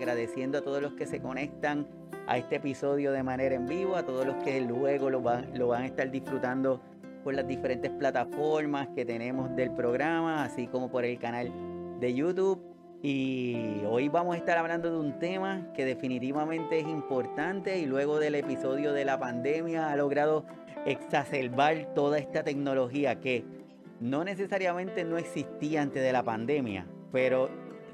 agradeciendo a todos los que se conectan a este episodio de manera en vivo, a todos los que luego lo van, a estar disfrutando por las diferentes plataformas que tenemos del programa, así como por el canal de YouTube. Y hoy vamos a estar hablando de un tema que definitivamente es importante y luego del episodio de la pandemia ha logrado exacerbar toda esta tecnología que no necesariamente no existía antes de la pandemia, pero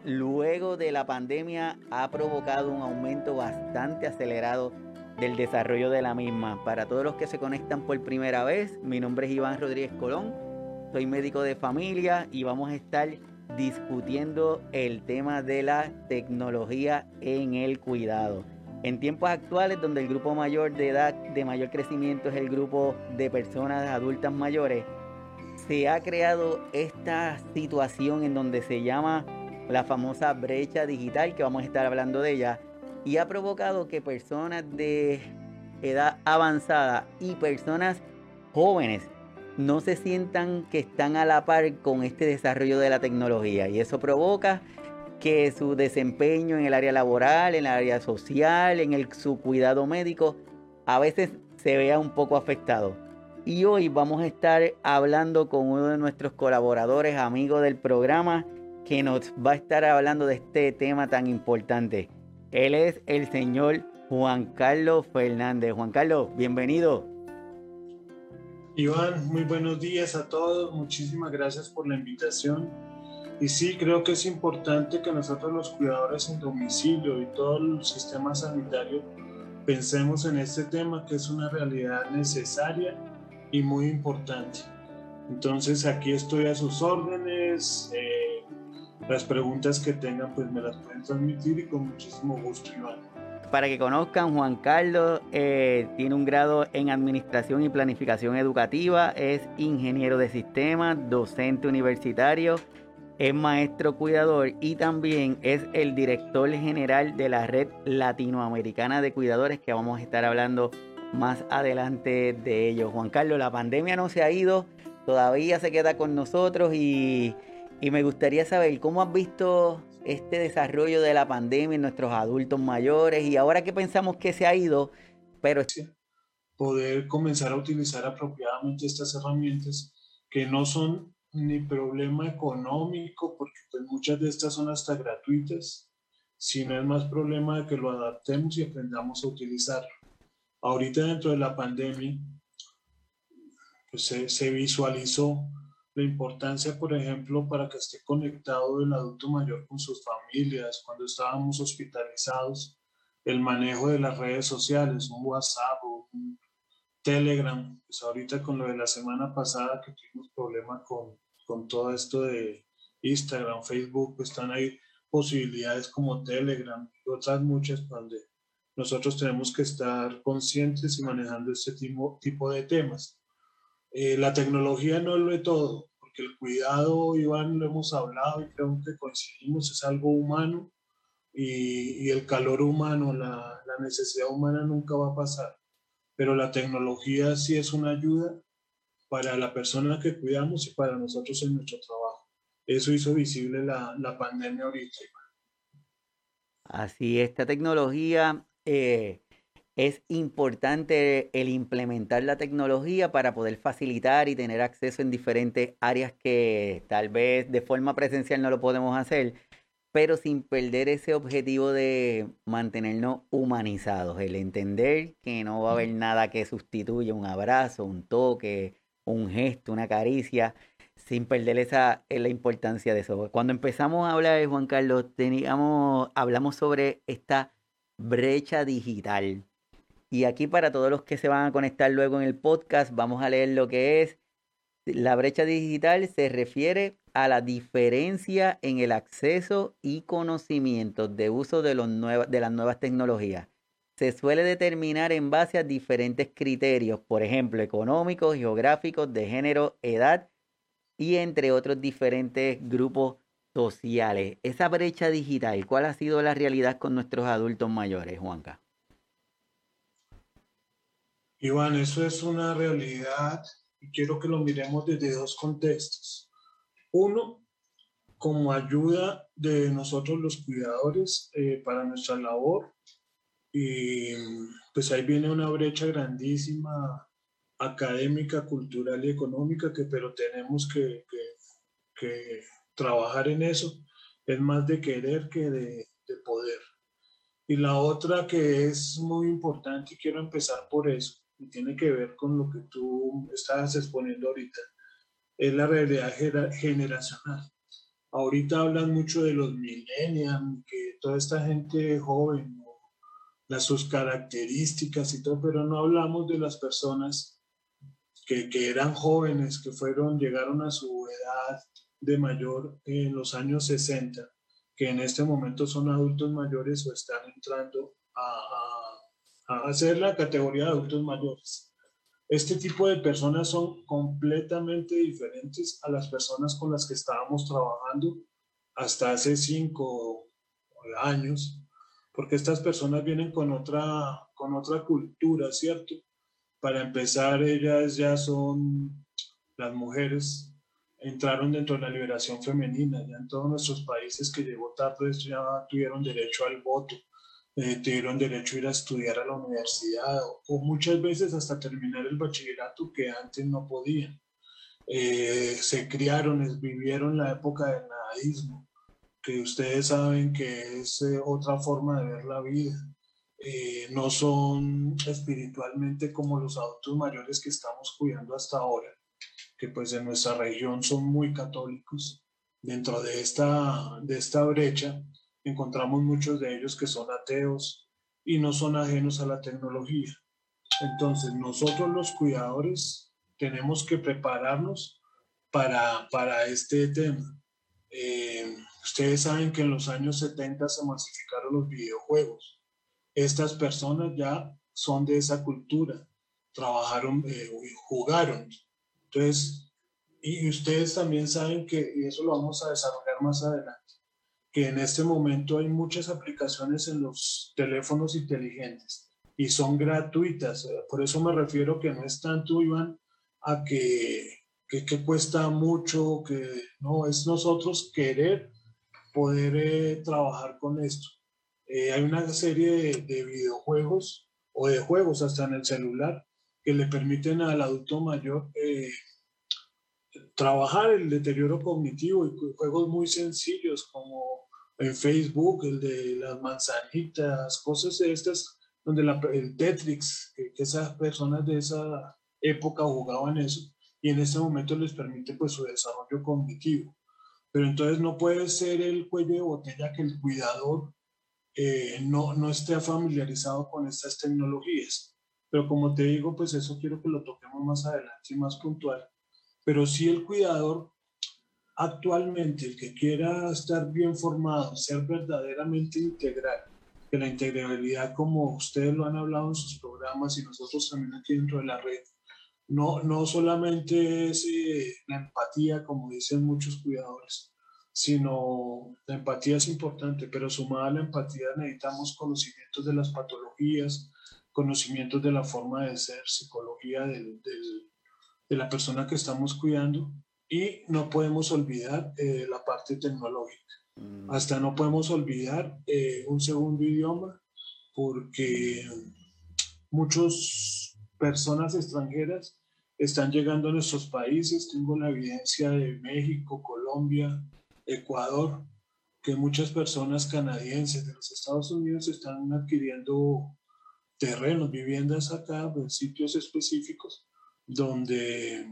luego de la pandemia ha provocado un aumento bastante acelerado del desarrollo de la misma. Para todos los que se conectan por primera vez, mi nombre es Iván Rodríguez Colón, soy médico de familia y vamos a estar discutiendo el tema de la tecnología en el cuidado. En tiempos actuales, donde el grupo mayor de edad de mayor crecimiento es el grupo de personas adultas mayores, se ha creado esta situación en donde se llama la famosa brecha digital, que vamos a estar hablando de ella, y ha provocado que personas de edad avanzada y personas jóvenes no se sientan que están a la par con este desarrollo de la tecnología y eso provoca que su desempeño en el área laboral, en el área social, en el, su cuidado médico, a veces se vea un poco afectado. Y hoy vamos a estar hablando con uno de nuestros colaboradores, amigos del programa, que nos va a estar hablando de este tema tan importante. Él es el señor Juan Carlos Fernández. Juan Carlos, bienvenido. Iván, muy buenos días a todos. Muchísimas gracias por la invitación. Y sí, creo que es importante que nosotros los cuidadores en domicilio y todo el sistema sanitario pensemos en este tema que es una realidad necesaria y muy importante. Entonces aquí estoy a sus órdenes. Eh, las preguntas que tengan pues me las pueden transmitir y con muchísimo gusto, Iván. Para que conozcan, Juan Carlos eh, tiene un grado en Administración y Planificación Educativa, es ingeniero de sistemas, docente universitario, es maestro cuidador y también es el director general de la Red Latinoamericana de Cuidadores, que vamos a estar hablando más adelante de ellos. Juan Carlos, la pandemia no se ha ido, todavía se queda con nosotros y, me gustaría saber cómo has visto este desarrollo de la pandemia en nuestros adultos mayores y ahora que pensamos que se ha ido, pero... Poder comenzar a utilizar apropiadamente estas herramientas que no son ni problema económico, porque pues muchas de estas son hasta gratuitas, sino es más problema de que lo adaptemos y aprendamos a utilizarlo. Ahorita dentro de la pandemia, pues se, visualizó la importancia, por ejemplo, para que esté conectado el adulto mayor con sus familias, cuando estábamos hospitalizados, el manejo de las redes sociales, un WhatsApp o un Telegram, pues ahorita con lo de la semana pasada que tuvimos problema con, con todo esto de Instagram, Facebook, pues están ahí posibilidades como Telegram y otras muchas donde nosotros tenemos que estar conscientes y manejando este tipo, tipo de temas. Eh, la tecnología no es lo de todo, porque el cuidado, Iván, lo hemos hablado y creo que coincidimos, es algo humano y, el calor humano, la, necesidad humana nunca va a pasar, pero la tecnología sí es una ayuda para la persona que cuidamos y para nosotros en nuestro trabajo. Eso hizo visible la, la pandemia ahorita. Así, esta tecnología eh, es importante el implementar la tecnología para poder facilitar y tener acceso en diferentes áreas que tal vez de forma presencial no lo podemos hacer, pero sin perder ese objetivo de mantenernos humanizados, el entender que no va a haber nada que sustituya un abrazo, un toque, un gesto, una caricia, sin perder esa eh, la importancia de eso. Cuando empezamos a hablar, Juan Carlos, teníamos, hablamos sobre esta brecha digital. Y aquí para todos los que se van a conectar luego en el podcast, vamos a leer lo que es. La brecha digital se refiere a la diferencia en el acceso y conocimiento de uso de, los de las nuevas tecnologías. Se suele determinar en base a diferentes criterios, por ejemplo, económicos, geográficos, de género, edad y entre otros diferentes grupos sociales. Esa brecha digital, ¿cuál ha sido la realidad con nuestros adultos mayores, Juanca? Iván, eso es una realidad y quiero que lo miremos desde dos contextos. Uno, como ayuda de nosotros los cuidadores eh, para nuestra labor. Y pues ahí viene una brecha grandísima académica, cultural y económica, que pero tenemos que, que, trabajar en eso. Es más de querer que de, de poder. Y la otra que es muy importante, y quiero empezar por eso, y tiene que ver con lo que tú estabas exponiendo ahorita, es la realidad generacional. Ahorita hablan mucho de los millennials, que toda esta gente joven, las sus características y todo, pero no hablamos de las personas que, que eran jóvenes, que fueron, llegaron a su edad de mayor en los años 60, que en este momento son adultos mayores o están entrando a, a, a hacer la categoría de adultos mayores. Este tipo de personas son completamente diferentes a las personas con las que estábamos trabajando hasta hace cinco años, porque estas personas vienen con otra, con otra cultura, ¿cierto? Para empezar, ellas ya son, las mujeres entraron dentro de la liberación femenina, ya en todos nuestros países que llegó tarde ya tuvieron derecho al voto eh, tuvieron derecho a ir a estudiar a la universidad o, muchas veces hasta terminar el bachillerato que antes no podían. Eh, se criaron, vivieron la época del nadaísmo, que ustedes saben que es eh, otra forma de ver la vida. no son espiritualmente como los adultos mayores que estamos cuidando hasta ahora, que pues en nuestra región son muy católicos. Dentro de esta, de esta brecha, encontramos muchos de ellos que son ateos y no son ajenos a la tecnología. Entonces, nosotros los cuidadores tenemos que prepararnos para, para este tema. Eh, ustedes saben que en los años 70 se masificaron los videojuegos. Estas personas ya son de esa cultura, trabajaron, eh, jugaron. Entonces, y ustedes también saben que, y eso lo vamos a desarrollar más adelante, que en este momento hay muchas aplicaciones en los teléfonos inteligentes y son gratuitas. Por eso me refiero que no es tanto, Iván, a que, que, cuesta mucho, que no, es nosotros querer poder eh, trabajar con esto. Eh, hay una serie de, videojuegos o de juegos hasta en el celular que le permiten al adulto mayor eh, trabajar el deterioro cognitivo y juegos muy sencillos como en Facebook, el de las manzanitas, cosas de estas, donde la, el Tetrix, que, esas personas de esa época jugaban eso, y en este momento les permite pues su desarrollo cognitivo. Pero entonces no puede ser el cuello de botella que el cuidador eh, no, no esté familiarizado con estas tecnologías. Pero como te digo, pues eso quiero que lo toquemos más adelante y más puntual. Pero si el cuidador Actualmente, el que quiera estar bien formado, ser verdaderamente integral, que la integralidad, como ustedes lo han hablado en sus programas y nosotros también aquí dentro de la red, no, no solamente es eh, la empatía, como dicen muchos cuidadores, sino la empatía es importante, pero sumada a la empatía necesitamos conocimientos de las patologías, conocimientos de la forma de ser, psicología del, de la persona que estamos cuidando y no podemos olvidar eh, la parte tecnológica. Mm. Hasta no podemos olvidar eh, un segundo idioma porque muchas personas extranjeras están llegando a nuestros países. Tengo la evidencia de México, Colombia, Ecuador, que muchas personas canadienses de los Estados Unidos están adquiriendo terrenos, viviendas acá en sitios específicos donde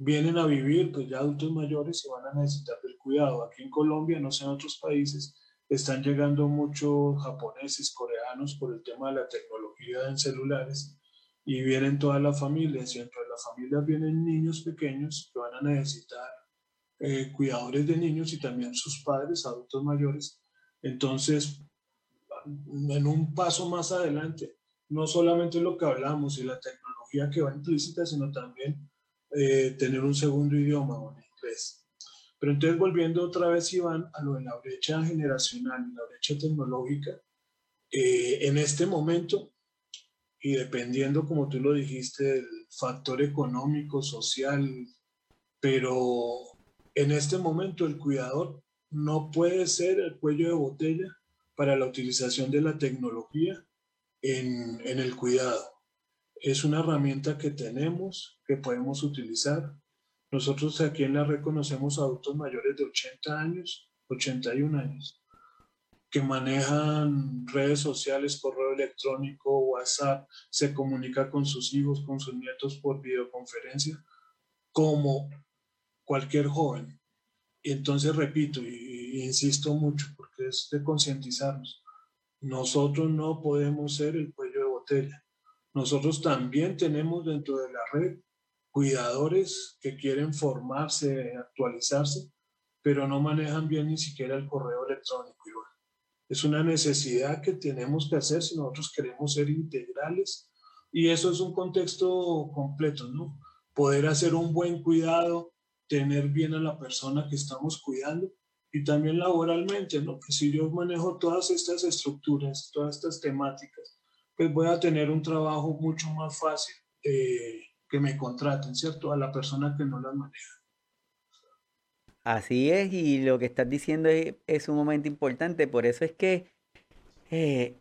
vienen a vivir pues ya adultos mayores y van a necesitar del cuidado. Aquí en Colombia, no sé en otros países, están llegando muchos japoneses, coreanos por el tema de la tecnología en celulares y vienen todas las familias y entre las familias vienen niños pequeños que van a necesitar eh, cuidadores de niños y también sus padres, adultos mayores. Entonces, en un paso más adelante, no solamente lo que hablamos y la tecnología que va implícita, sino también eh, tener un segundo idioma o en inglés. Pero entonces volviendo otra vez, Iván, a lo de la brecha generacional la brecha tecnológica, eh, en este momento, y dependiendo, como tú lo dijiste, del factor económico, social, pero En este momento el cuidador no puede ser el cuello de botella para la utilización de la tecnología en, en el cuidado. Es una herramienta que tenemos, que podemos utilizar. Nosotros aquí en la red conocemos adultos mayores de 80 años, 81 años, que manejan redes sociales, correo electrónico, WhatsApp, se comunica con sus hijos, con sus nietos por videoconferencia, como cualquier joven. Y entonces repito y, insisto mucho porque es de concientizarnos. Nosotros no podemos ser el cuello de botella. Nosotros también tenemos dentro de la red cuidadores que quieren formarse, actualizarse, pero no manejan bien ni siquiera el correo electrónico. Es una necesidad que tenemos que hacer si nosotros queremos ser integrales y eso es un contexto completo, ¿no? Poder hacer un buen cuidado, tener bien a la persona que estamos cuidando y también laboralmente, ¿no? Que si yo manejo todas estas estructuras, todas estas temáticas, pues voy a tener un trabajo mucho más fácil eh, que me contraten, ¿cierto? A la persona que no las maneja. Así es, y lo que estás diciendo es, un momento importante, por eso es que eh,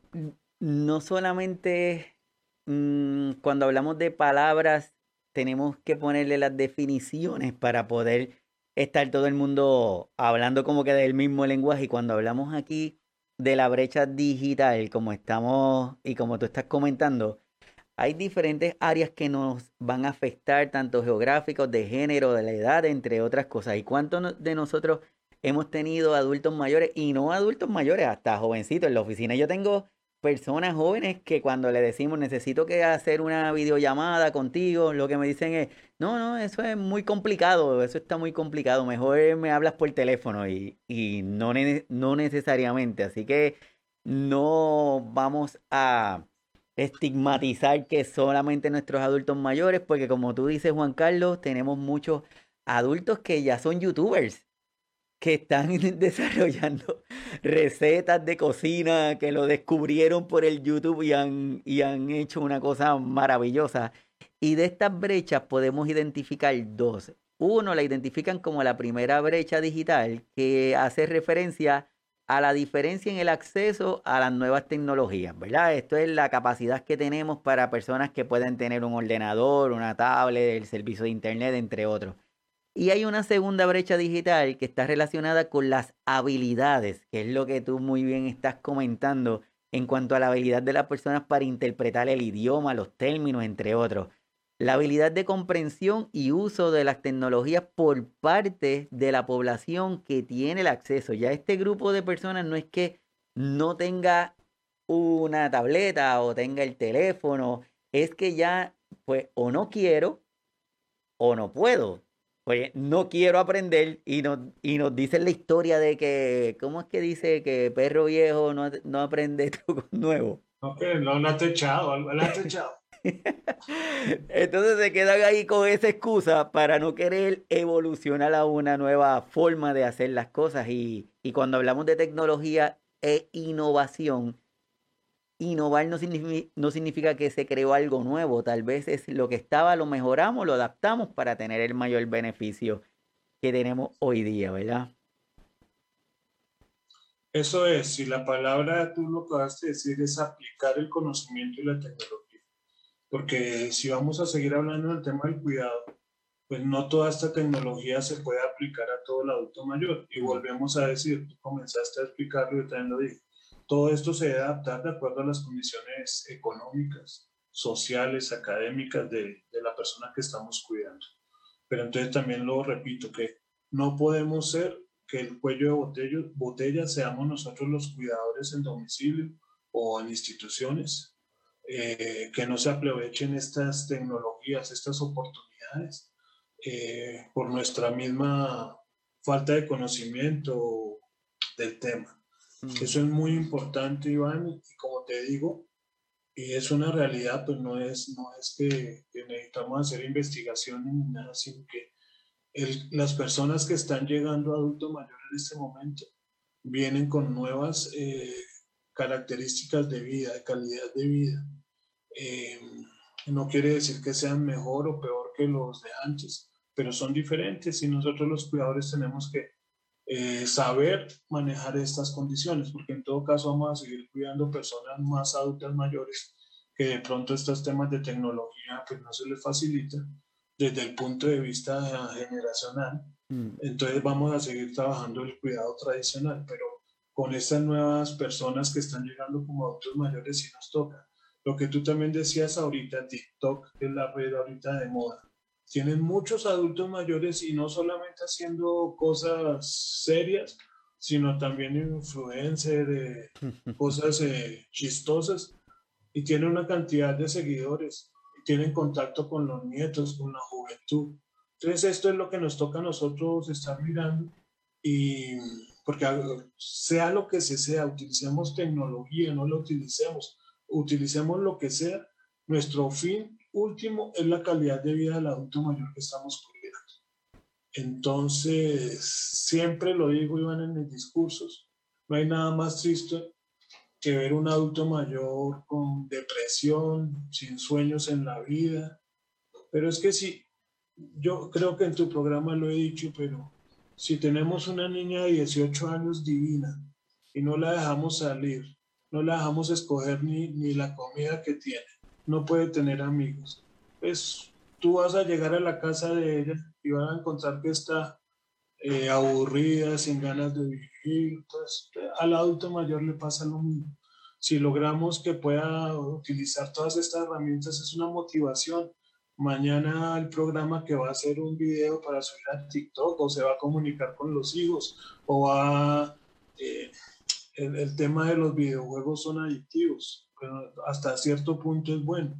no solamente mm, cuando hablamos de palabras tenemos que ponerle las definiciones para poder estar todo el mundo hablando como que del mismo lenguaje. Y cuando hablamos aquí de la brecha digital, como estamos y como tú estás comentando, hay diferentes áreas que nos van a afectar, tanto geográficos, de género, de la edad, entre otras cosas. ¿Y cuántos de nosotros hemos tenido adultos mayores y no adultos mayores, hasta jovencitos en la oficina? Yo tengo personas jóvenes que cuando le decimos necesito que hacer una videollamada contigo, lo que me dicen es, no, no, eso es muy complicado, eso está muy complicado, mejor me hablas por teléfono y, y no, no necesariamente. Así que no vamos a estigmatizar que solamente nuestros adultos mayores, porque como tú dices, Juan Carlos, tenemos muchos adultos que ya son youtubers que están desarrollando recetas de cocina, que lo descubrieron por el YouTube y han, y han hecho una cosa maravillosa. Y de estas brechas podemos identificar dos. Uno la identifican como la primera brecha digital, que hace referencia a la diferencia en el acceso a las nuevas tecnologías, ¿verdad? Esto es la capacidad que tenemos para personas que pueden tener un ordenador, una tablet, el servicio de internet, entre otros. Y hay una segunda brecha digital que está relacionada con las habilidades, que es lo que tú muy bien estás comentando en cuanto a la habilidad de las personas para interpretar el idioma, los términos, entre otros. La habilidad de comprensión y uso de las tecnologías por parte de la población que tiene el acceso. Ya este grupo de personas no es que no tenga una tableta o tenga el teléfono, es que ya, pues, o no quiero o no puedo. Oye, no quiero aprender y nos, y nos dicen la historia de que, ¿cómo es que dice que perro viejo no, no aprende trucos nuevos? Ok, no, no te echado, lo has echado. Entonces se quedan ahí con esa excusa para no querer evolucionar a una nueva forma de hacer las cosas. Y, y cuando hablamos de tecnología e innovación, innovar no significa, no significa que se creó algo nuevo, tal vez es lo que estaba, lo mejoramos, lo adaptamos para tener el mayor beneficio que tenemos hoy día, ¿verdad? Eso es, si la palabra tú lo acabaste de decir es aplicar el conocimiento y la tecnología, porque si vamos a seguir hablando del tema del cuidado, pues no toda esta tecnología se puede aplicar a todo el adulto mayor. Y volvemos a decir, tú comenzaste a explicarlo y también lo dije, todo esto se debe adaptar de acuerdo a las condiciones económicas, sociales, académicas de, la persona que estamos cuidando. Pero entonces también lo repito, que no podemos ser que el cuello de botella, seamos nosotros los cuidadores en domicilio o en instituciones, eh, que no se aprovechen estas tecnologías, estas oportunidades, eh, por nuestra misma falta de conocimiento del tema. Eso es muy importante, Iván, y como te digo, y es una realidad, pues no es, no es que, necesitamos hacer investigación ni nada, sino que las personas que están llegando a adulto mayor en este momento vienen con nuevas eh, características de vida, de calidad de vida. Em, no quiere decir que sean mejor o peor que los de antes, pero son diferentes y nosotros los cuidadores tenemos que eh, saber manejar estas condiciones, porque en todo caso vamos a seguir cuidando personas más adultas mayores que de pronto estos temas de tecnología pues no se les facilita desde el punto de vista generacional. Mm. Entonces vamos a seguir trabajando el cuidado tradicional, pero con estas nuevas personas que están llegando como adultos mayores sí nos toca. Lo que tú también decías ahorita, TikTok es la red ahorita de moda. Tienen muchos adultos mayores y no solamente haciendo cosas serias, sino también influencers, de cosas eh, chistosas y tiene una cantidad de seguidores, y tienen contacto con los nietos, con la juventud. Entonces esto es lo que nos toca a nosotros estar mirando y porque sea lo que se sea, utilicemos tecnología, no lo utilicemos, utilicemos lo que sea, nuestro fin último es la calidad de vida del adulto mayor que estamos cuidando. Entonces, siempre lo digo, Iván, en mis discursos, no hay nada más triste que ver un adulto mayor con depresión, sin sueños en la vida. Pero es que si, yo creo que en tu programa lo he dicho, pero si tenemos una niña de 18 años divina y no la dejamos salir, no la dejamos escoger ni, ni la comida que tiene, no puede tener amigos, pues tú vas a llegar a la casa de ella y vas a encontrar que está eh, aburrida, sin ganas de vivir. Entonces, al adulto mayor le pasa lo mismo. Si logramos que pueda utilizar todas estas herramientas, es una motivación. Mañana el programa que va a hacer un video para subir a TikTok o se va a comunicar con los hijos o va... Eh, el, el, tema de los videojuegos son adictivos, pero hasta cierto punto es bueno.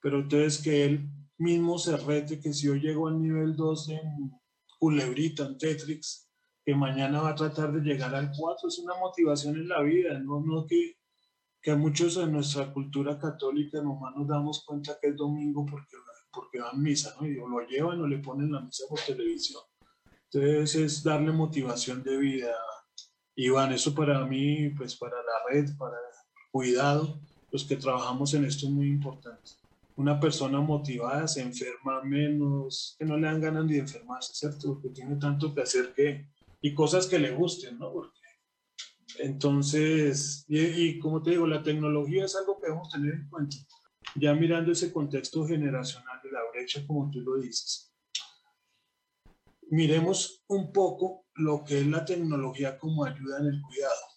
Pero entonces que él mismo se rete que si yo llego al nivel 2 en culebrita en Tetrix, que mañana va a tratar de llegar al 4, es una motivación en la vida, no, no que, que muchos en nuestra cultura católica nomás nos damos cuenta que es domingo porque, porque van misa, ¿no? Y lo llevan o le ponen la misa por televisión. Entonces es darle motivación de vida. Iván, eso para mí, pues para la red, para cuidado, los que trabajamos en esto es muy importante una persona motivada se enferma menos, que no le dan ganas de enfermarse, ¿cierto? Porque tiene tanto que hacer que, y cosas que le gusten, ¿no? Porque, entonces, y, como te digo, la tecnología es algo que debemos tener en cuenta, ya mirando ese contexto generacional de la brecha, como tú lo dices. Miremos un poco lo que es la tecnología como ayuda en el cuidado.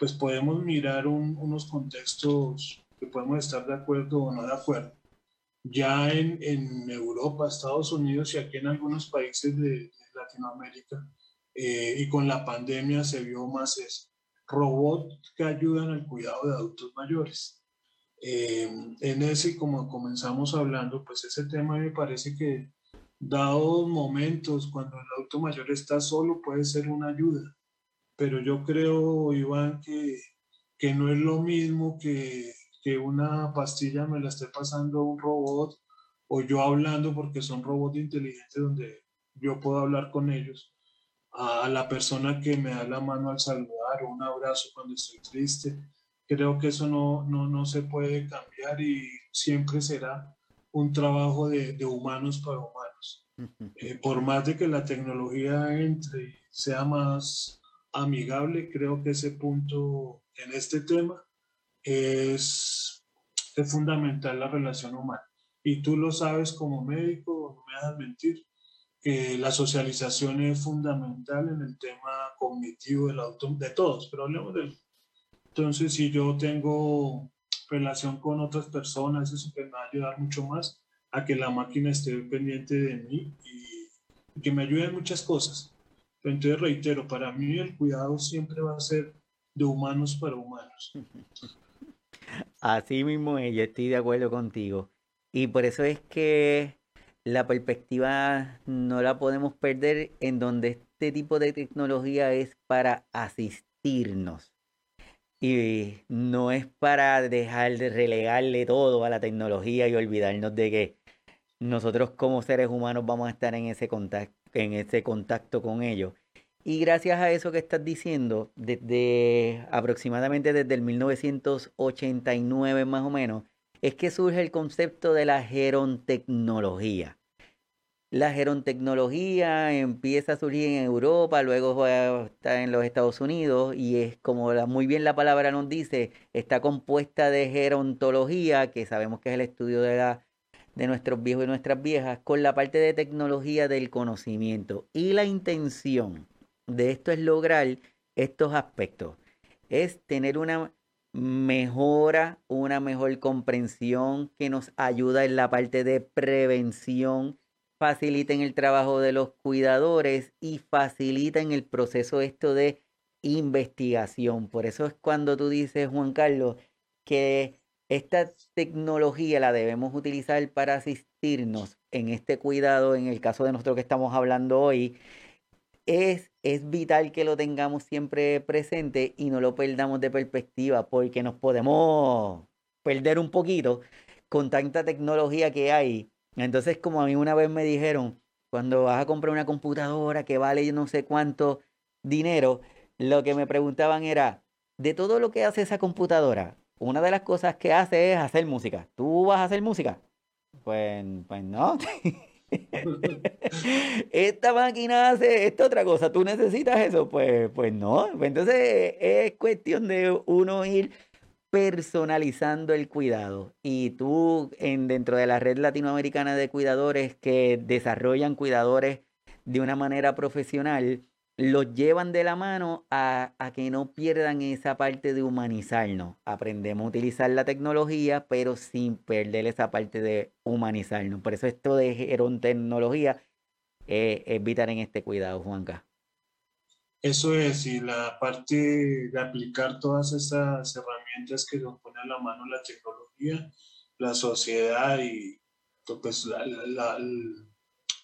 Pues podemos mirar unos contextos que podemos estar de acuerdo o no de acuerdo. Ya en, Europa, Estados Unidos y aquí en algunos países de, Latinoamérica, eh, y con la pandemia se vio más eso. Robots que ayudan al cuidado de adultos mayores. Eh, en ese, como comenzamos hablando, pues ese tema me parece que dados momentos cuando el adulto mayor está solo puede ser una ayuda. Pero yo creo, Iván, que, que no es lo mismo que que una pastilla me la esté pasando un robot o yo hablando porque son robots inteligentes donde yo puedo hablar con ellos, a la persona que me da la mano al saludar o un abrazo cuando estoy triste. Creo que eso no, no, no se puede cambiar y siempre será un trabajo de, de humanos para humanos. Eh, por más de que la tecnología entre y sea más amigable, creo que ese punto en este tema es, es fundamental la relación humana. Y tú lo sabes como médico, no me dejas mentir, que la socialización es fundamental en el tema cognitivo del auto, de todos, pero hablemos de Entonces, si yo tengo relación con otras personas, eso me va a ayudar mucho más a que la máquina esté pendiente de mí y que me ayude en muchas cosas. Entonces, reitero, para mí el cuidado siempre va a ser de humanos para humanos. Así mismo yo estoy de acuerdo contigo. Y por eso es que la perspectiva no la podemos perder en donde este tipo de tecnología es para asistirnos. Y no es para dejar de relegarle todo a la tecnología y olvidarnos de que nosotros como seres humanos vamos a estar en ese contacto, en ese contacto con ellos. Y gracias a eso que estás diciendo, desde aproximadamente desde el 1989 más o menos, es que surge el concepto de la gerontecnología. la gerontecnología empieza a surgir en Europa, luego está en los Estados Unidos y es como muy bien la palabra nos dice, está compuesta de gerontología, que sabemos que es el estudio de, la, de nuestros viejos y nuestras viejas, con la parte de tecnología del conocimiento. Y la intención de esto es lograr estos aspectos, es tener una mejora, una mejor comprensión que nos ayuda en la parte de prevención faciliten el trabajo de los cuidadores y faciliten el proceso esto de investigación. Por eso es cuando tú dices, Juan Carlos, que esta tecnología la debemos utilizar para asistirnos en este cuidado, en el caso de nosotros que estamos hablando hoy, es, es vital que lo tengamos siempre presente y no lo perdamos de perspectiva, porque nos podemos perder un poquito con tanta tecnología que hay. Entonces, como a mí una vez me dijeron, cuando vas a comprar una computadora que vale no sé cuánto dinero, lo que me preguntaban era, de todo lo que hace esa computadora, una de las cosas que hace es hacer música. ¿Tú vas a hacer música? Pues, pues no. esta máquina hace esta otra cosa. ¿Tú necesitas eso? Pues, pues no. Entonces es cuestión de uno ir personalizando el cuidado y tú en, dentro de la red latinoamericana de cuidadores que desarrollan cuidadores de una manera profesional, los llevan de la mano a, a, que no pierdan esa parte de humanizarnos. Aprendemos a utilizar la tecnología, pero sin perder esa parte de humanizarnos. Por eso esto de gerontecnología eh, es vital en este cuidado, Juanca. Eso es, y la parte de aplicar todas estas herramientas que nos pone a la mano la tecnología, la sociedad y pues,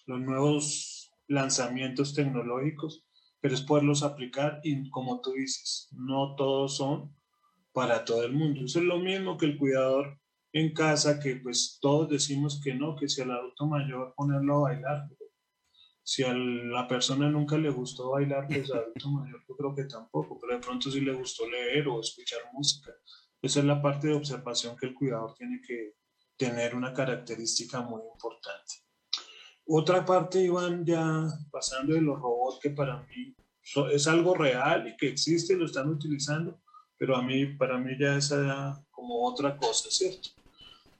los nuevos lanzamientos tecnológicos, pero es poderlos aplicar y como tú dices, no todos son para todo el mundo. Eso es lo mismo que el cuidador en casa, que pues todos decimos que no, que si al adulto mayor ponerlo a bailar, si a la persona nunca le gustó bailar, pues adulto mayor yo creo que tampoco, pero de pronto sí le gustó leer o escuchar música. Esa es la parte de observación que el cuidador tiene que tener una característica muy importante. Otra parte, Iván, ya pasando de los robots, que para mí es algo real y que existe y lo están utilizando, pero a mí, para mí ya es como otra cosa, ¿cierto?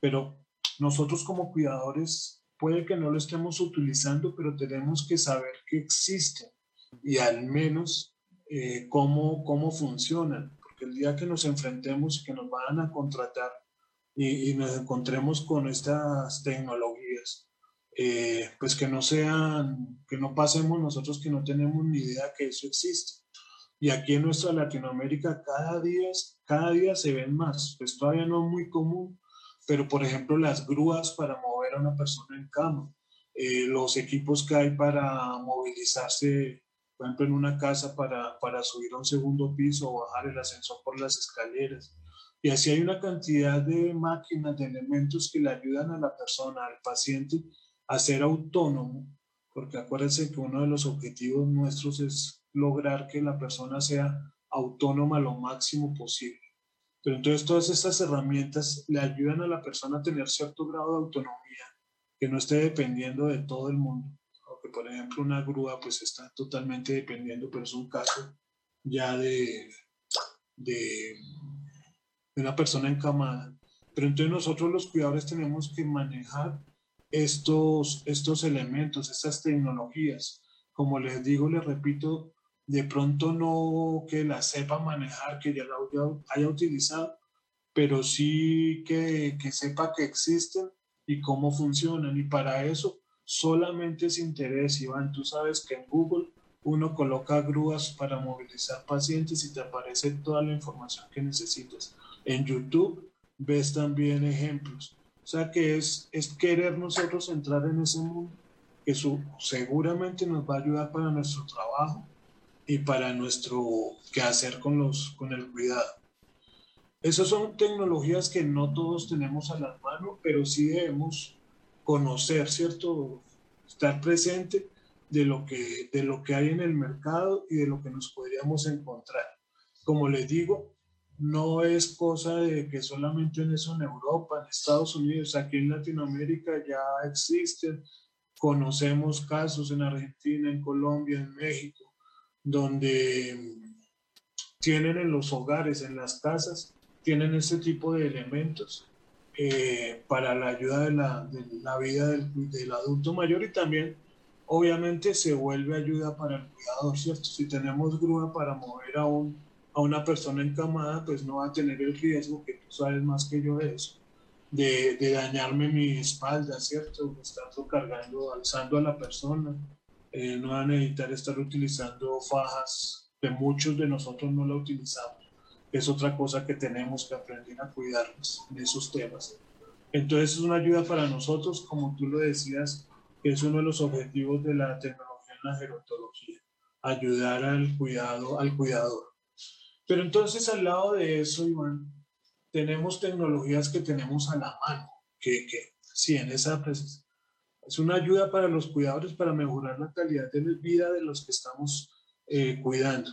Pero nosotros como cuidadores puede que no lo estemos utilizando, pero tenemos que saber que existen y al menos eh, cómo, cómo funcionan, porque el día que nos enfrentemos y que nos van a contratar y, nos encontremos con estas tecnologías, eh, pues que no sean, que no pasemos nosotros que no tenemos ni idea que eso existe. Y aquí en nuestra Latinoamérica cada día, cada día se ven más, pues todavía no muy común, pero por ejemplo las grúas para mover a una persona en cama, eh, los equipos que hay para movilizarse, por ejemplo en una casa para, para subir a un segundo piso o bajar el ascensor por las escaleras. Y así hay una cantidad de máquinas, de elementos que le ayudan a la persona, al paciente, a ser autónomo, porque acuérdense que uno de los objetivos nuestros es lograr que la persona sea autónoma lo máximo posible. Pero entonces todas estas herramientas le ayudan a la persona a tener cierto grado de autonomía, que no esté dependiendo de todo el mundo. Aunque por ejemplo una grúa pues está totalmente dependiendo, pero es un caso ya de, de, una persona encamada. Pero entonces nosotros los cuidadores tenemos que manejar estos, estos elementos, estas tecnologías. Como les digo, les repito, de pronto no que la sepa manejar, que ya la haya utilizado, pero sí que, que sepa que existen y cómo funcionan. Y para eso solamente es interés, Iván. Tú sabes que en Google uno coloca grúas para movilizar pacientes y te aparece toda la información que necesitas. En YouTube ves también ejemplos. O sea que es, es querer nosotros entrar en ese mundo que su, seguramente nos va a ayudar para nuestro trabajo y para nuestro quehacer con, los, con el cuidado. Esas son tecnologías que no todos tenemos a la mano, pero sí debemos conocer, ¿cierto? Estar presente de lo, que, de lo que hay en el mercado y de lo que nos podríamos encontrar. Como les digo, no es cosa de que solamente en eso en Europa, en Estados Unidos, aquí en Latinoamérica ya existen conocemos casos en Argentina, en Colombia, en México, donde tienen en los hogares, en las casas, tienen este tipo de elementos eh, para la ayuda de la, vida del, del, adulto mayor y también obviamente se vuelve ayuda para el cuidador, ¿cierto? Si tenemos grúa para mover a, un, a una persona encamada, pues no va a tener el riesgo, que tú sabes más que yo de eso, de, de dañarme mi espalda, ¿cierto? Estando cargando, alzando a la persona, eh, no va a necesitar estar utilizando fajas, que muchos de nosotros no la utilizamos. Es otra cosa que tenemos que aprender a cuidarnos en esos temas. Entonces es una ayuda para nosotros, como tú lo decías, es uno de los objetivos de la tecnología en la gerontología, ayudar al cuidado, al cuidador. Pero entonces al lado de eso, Iván, tenemos tecnologías que tenemos a la mano, que, que sí, en esa es una ayuda para los cuidadores para mejorar la calidad de vida de los que estamos eh, cuidando.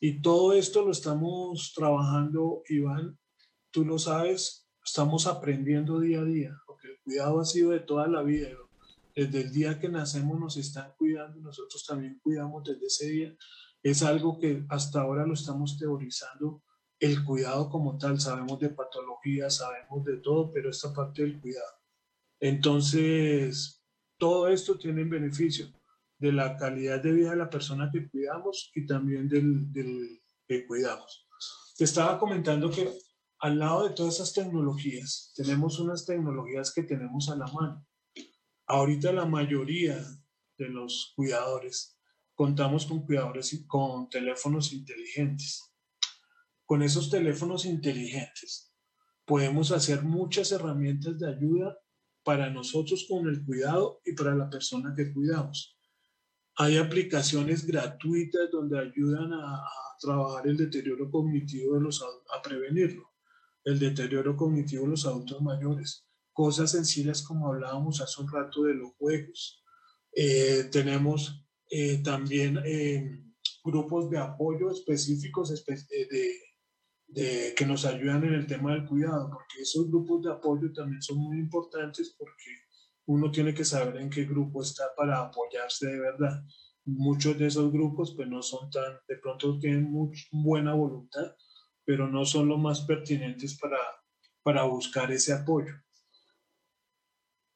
Y todo esto lo estamos trabajando, Iván, tú lo sabes, estamos aprendiendo día a día, porque el cuidado ha sido de toda la vida, desde el día que nacemos nos están cuidando, nosotros también cuidamos desde ese día. Es algo que hasta ahora lo estamos teorizando, el cuidado como tal, sabemos de patología, sabemos de todo, pero esta parte del cuidado. Entonces, todo esto tiene beneficio de la calidad de vida de la persona que cuidamos y también del, del que cuidamos. Te estaba comentando que al lado de todas esas tecnologías, tenemos unas tecnologías que tenemos a la mano. Ahorita la mayoría de los cuidadores contamos con cuidadores y con teléfonos inteligentes. Con esos teléfonos inteligentes podemos hacer muchas herramientas de ayuda para nosotros con el cuidado y para la persona que cuidamos. Hay aplicaciones gratuitas donde ayudan a, trabajar el deterioro cognitivo de los a prevenirlo, el deterioro cognitivo de los adultos mayores cosas sencillas como hablábamos hace un rato de los juegos. Eh, tenemos eh, también eh, grupos de apoyo específicos de, que nos ayudan en el tema del cuidado, porque esos grupos de apoyo también son muy importantes porque uno tiene que saber en qué grupo está para apoyarse de verdad. Muchos de esos grupos pues no son tan, de pronto tienen mucha buena voluntad, pero no son los más pertinentes para, para buscar ese apoyo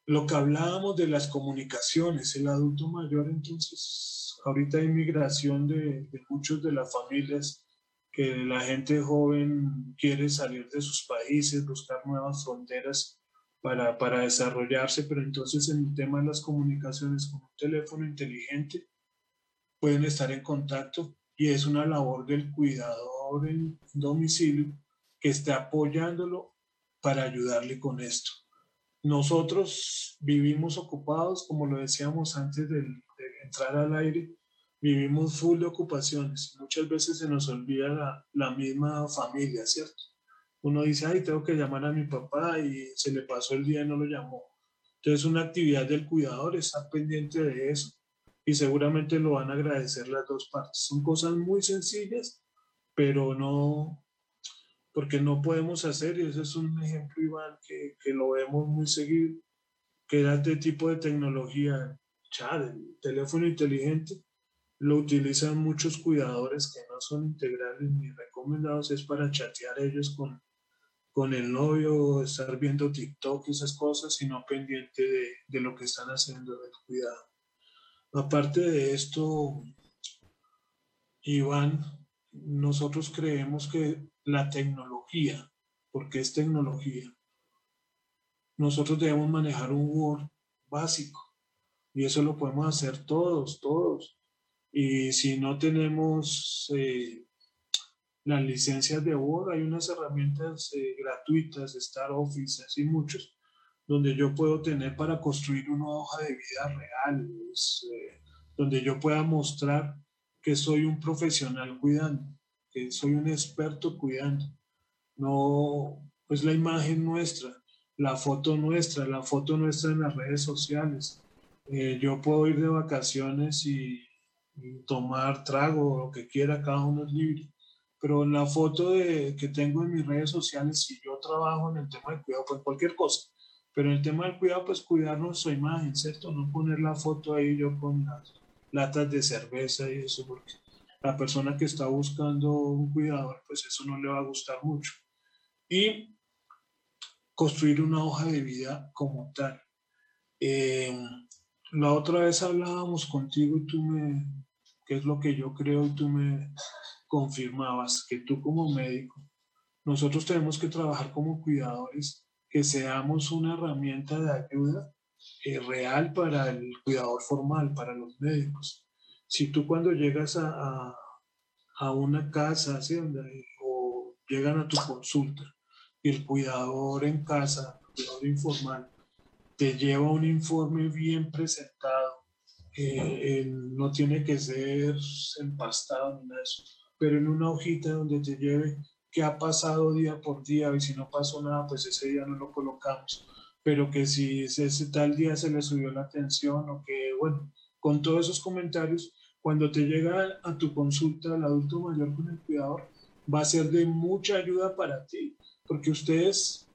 lo que hablábamos de las comunicaciones, el adulto mayor, entonces, ahorita hay migración de, de muchos de las familias que la gente joven quiere salir de sus países, buscar nuevas fronteras para, para desarrollarse, pero entonces en el tema de las comunicaciones con un teléfono inteligente pueden estar en contacto y es una labor del cuidador en domicilio que esté apoyándolo para ayudarle con esto. Nosotros vivimos ocupados, como lo decíamos antes de, entrar al aire, vivimos full de ocupaciones. Muchas veces se nos olvida la, la, misma familia, ¿cierto? Uno dice, ay, tengo que llamar a mi papá y se le pasó el día y no lo llamó. Entonces, una actividad del cuidador, estar pendiente de eso y seguramente lo van a agradecer las dos partes. Son cosas muy sencillas, pero no, porque no podemos hacer, y ese es un ejemplo, Iván, que, que lo vemos muy seguido, que era este tipo de tecnología, chat, el teléfono inteligente, lo utilizan muchos cuidadores que no son integrales ni recomendados, es para chatear ellos con, con el novio, estar viendo TikTok y esas cosas, sino pendiente de, de lo que están haciendo del cuidado. Aparte de esto, Iván, nosotros creemos que la tecnología, porque es tecnología. Nosotros debemos manejar un Word básico y eso lo podemos hacer todos, todos. Y si no tenemos eh, las licencias de Word, hay unas herramientas eh, gratuitas, Star Office, así muchos, donde yo puedo tener para construir una hoja de vida real, eh, donde yo pueda mostrar que soy un profesional cuidando que soy un experto cuidando. No, pues la imagen nuestra, la foto nuestra, la foto nuestra en las redes sociales. Eh, yo puedo ir de vacaciones y, tomar trago o lo que quiera, cada uno es libre. Pero la foto de, que tengo en mis redes sociales, si yo trabajo en el tema de cuidado, pues cualquier cosa, Pero en el tema del cuidado, pues cuidar nuestra imagen, ¿cierto? No poner la foto ahí yo con las latas de cerveza y eso, porque la persona que está buscando un cuidador, pues eso no le va a gustar mucho. Y construir una hoja de vida como tal. Eh, la otra vez hablábamos contigo y tú me, qué es lo que yo creo, y tú me confirmabas que tú como médico, nosotros tenemos que trabajar como cuidadores que seamos una herramienta de ayuda eh, real para el cuidador formal, para los médicos. Si tú cuando llegas a, a, una casa o llegan a tu consulta y el cuidador en casa, el cuidador informal, te lleva un informe bien presentado, eh, no tiene que ser empastado ni nada de eso, pero en una hojita donde te lleve qué ha pasado día por día y si no pasó nada, pues ese día no lo colocamos. Pero que si ese tal día se le subió la atención o que, bueno, con todos esos comentarios, cuando te llega a tu consulta el adulto mayor con el cuidador, va a ser de mucha ayuda para ti, porque ustedes